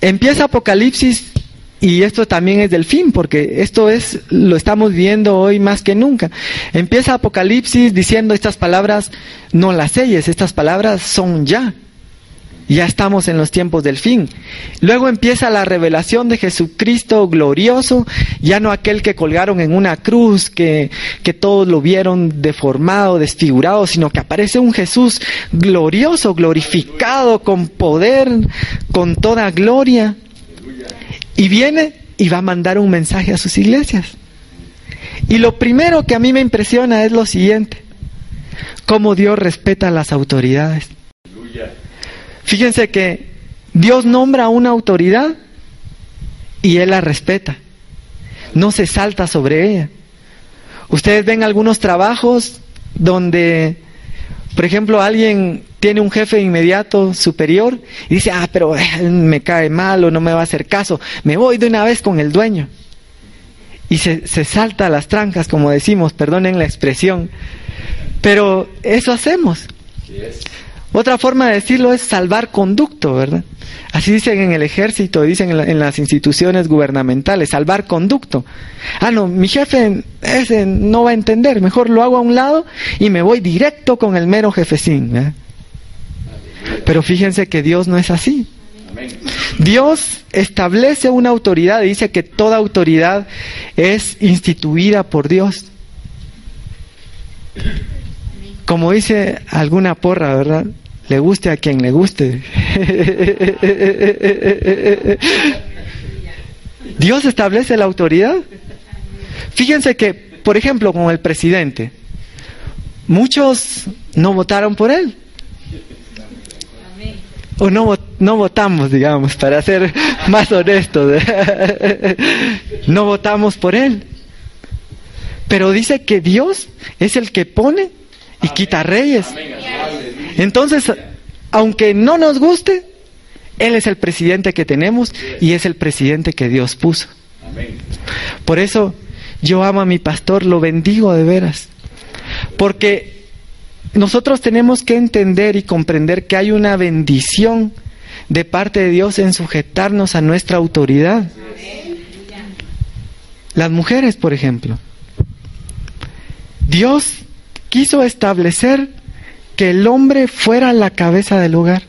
Empieza Apocalipsis y esto también es del fin, porque esto es, lo estamos viendo hoy más que nunca. Empieza Apocalipsis diciendo estas palabras, no las selles, estas palabras son ya. Ya estamos en los tiempos del fin. Luego empieza la revelación de Jesucristo glorioso, ya no aquel que colgaron en una cruz, que, que todos lo vieron deformado, desfigurado, sino que aparece un Jesús glorioso, glorificado, con poder, con toda gloria. Y viene y va a mandar un mensaje a sus iglesias. Y lo primero que a mí me impresiona es lo siguiente, cómo Dios respeta a las autoridades. Fíjense que Dios nombra una autoridad y Él la respeta. No se salta sobre ella. Ustedes ven algunos trabajos donde, por ejemplo, alguien tiene un jefe inmediato superior y dice, ah, pero eh, me cae mal o no me va a hacer caso, me voy de una vez con el dueño. Y se, se salta a las trancas, como decimos, perdonen la expresión. Pero eso hacemos. Otra forma de decirlo es salvar conducto, ¿verdad? Así dicen en el ejército, dicen en, las instituciones gubernamentales, salvar conducto. Ah, no, mi jefe ese no va a entender, mejor lo hago a un lado y me voy directo con el mero jefecín. Pero fíjense que Dios no es así. Dios establece una autoridad, dice que toda autoridad es instituida por Dios. Como dice alguna porra, ¿verdad? Le guste a quien le guste. Dios establece la autoridad. Fíjense que, por ejemplo, con el presidente, muchos no votaron por él. O no, no votamos, digamos, para ser más honestos. no votamos por él. Pero dice que Dios es el que pone y quita reyes. Entonces, aunque no nos guste, Él es el presidente que tenemos y es el presidente que Dios puso. Por eso yo amo a mi pastor, lo bendigo de veras. Porque nosotros tenemos que entender y comprender que hay una bendición de parte de Dios en sujetarnos a nuestra autoridad. Las mujeres, por ejemplo. Dios quiso establecer que el hombre fuera la cabeza del hogar.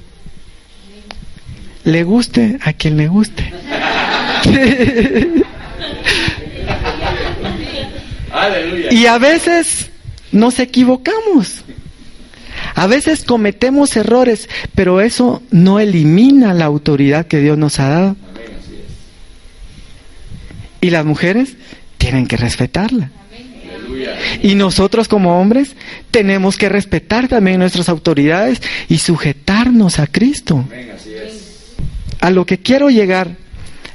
Le guste a quien le guste. y a veces nos equivocamos. A veces cometemos errores, pero eso no elimina la autoridad que Dios nos ha dado. Y las mujeres tienen que respetarla. Y nosotros como hombres tenemos que respetar también nuestras autoridades y sujetarnos a Cristo. A lo que quiero llegar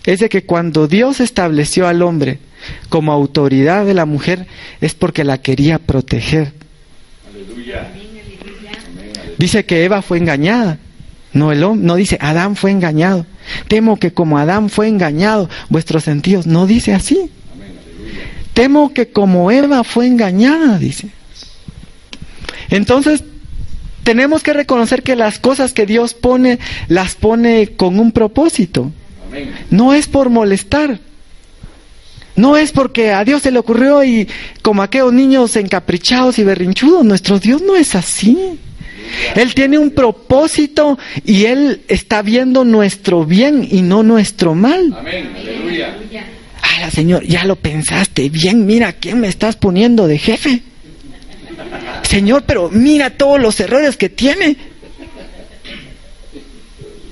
es de que cuando Dios estableció al hombre como autoridad de la mujer es porque la quería proteger. Dice que Eva fue engañada. No, el hombre, no dice Adán fue engañado. Temo que como Adán fue engañado, vuestros sentidos. No dice así. Temo que como Eva fue engañada, dice. Entonces, tenemos que reconocer que las cosas que Dios pone, las pone con un propósito. No es por molestar. No es porque a Dios se le ocurrió y como aquellos niños encaprichados y berrinchudos, nuestro Dios no es así. Él tiene un propósito y Él está viendo nuestro bien y no nuestro mal. Amén. Aleluya. Señor, ya lo pensaste bien, mira quién me estás poniendo de jefe. Señor, pero mira todos los errores que tiene.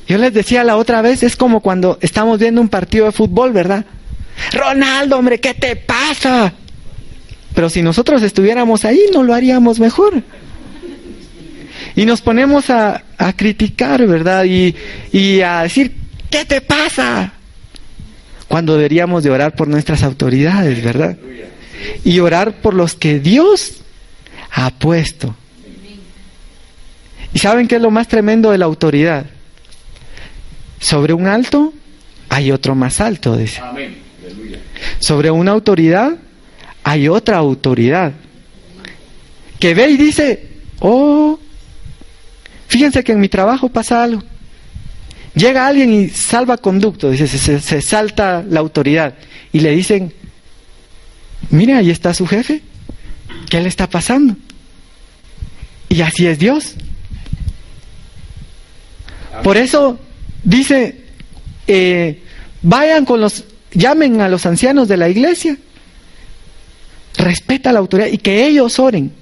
Yo les decía la otra vez, es como cuando estamos viendo un partido de fútbol, ¿verdad? Ronaldo, hombre, ¿qué te pasa? Pero si nosotros estuviéramos ahí, no lo haríamos mejor. Y nos ponemos a, criticar, ¿verdad? Y, y a decir, ¿qué te pasa? Cuando deberíamos de orar por nuestras autoridades, ¿verdad? Y orar por los que Dios ha puesto. ¿Y saben qué es lo más tremendo de la autoridad? Sobre un alto hay otro más alto, dice. Sobre una autoridad hay otra autoridad. Que ve y dice, oh, fíjense que en mi trabajo pasa algo. Llega alguien y salva conducto, dice, se, salta la autoridad y le dicen, mire, ahí está su jefe, ¿qué le está pasando? Y así es Dios. Por eso dice, eh, vayan con los, llamen a los ancianos de la iglesia, respeta la autoridad y que ellos oren.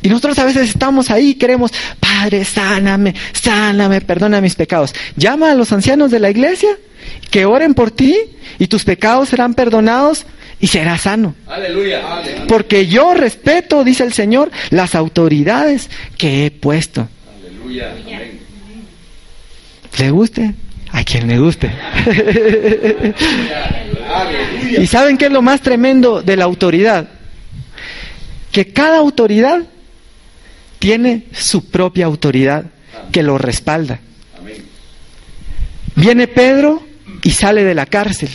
Amén. Y nosotros a veces estamos ahí y queremos, Padre, sáname, sáname, perdona mis pecados. Llama a los ancianos de la iglesia que oren por ti y tus pecados serán perdonados y serás sano. Aleluya. Porque yo respeto, dice el Señor, las autoridades que he puesto. Aleluya. ¿Le guste? A quien le guste. ¿Y saben qué es lo más tremendo de la autoridad? Que cada autoridad tiene su propia autoridad que lo respalda. Viene Pedro y sale de la cárcel.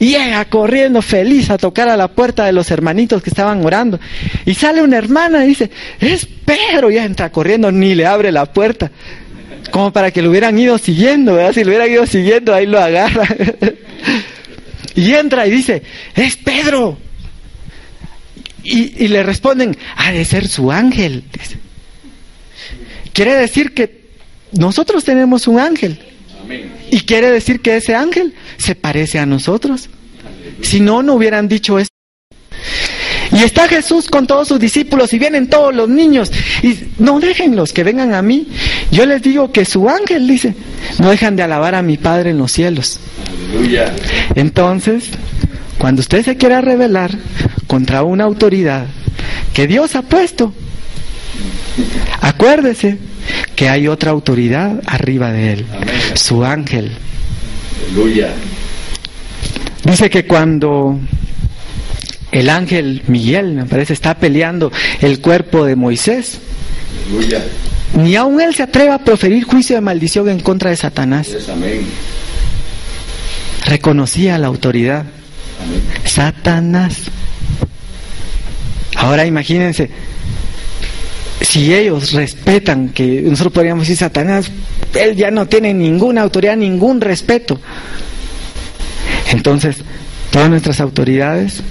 Y llega corriendo feliz a tocar a la puerta de los hermanitos que estaban orando. Y sale una hermana y dice, es Pedro. Y entra corriendo, ni le abre la puerta. Como para que lo hubieran ido siguiendo, ¿verdad? Si lo hubieran ido siguiendo, ahí lo agarra. y entra y dice, es Pedro. Y, le responden, ha de ser su ángel. Quiere decir que nosotros tenemos un ángel. Y quiere decir que ese ángel se parece a nosotros. Si no, no hubieran dicho esto. Y está Jesús con todos sus discípulos y vienen todos los niños. Y no déjenlos que vengan a mí. Yo les digo que su ángel dice, no dejan de alabar a mi Padre en los cielos. Entonces, cuando usted se quiera rebelar contra una autoridad que Dios ha puesto, acuérdese que hay otra autoridad arriba de él, su ángel. Dice que cuando el ángel Miguel, me parece, está peleando el cuerpo de Moisés, ni aun él se atreve a proferir juicio de maldición en contra de Satanás. Reconocía la autoridad. Satanás. Ahora imagínense, si ellos respetan que nosotros podríamos decir Satanás, él ya no tiene ninguna autoridad, ningún respeto. Entonces, todas nuestras autoridades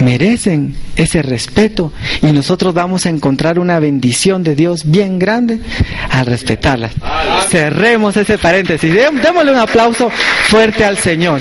merecen ese respeto y nosotros vamos a encontrar una bendición de Dios bien grande al respetarlas. Cerremos ese paréntesis. Démosle un aplauso fuerte al Señor.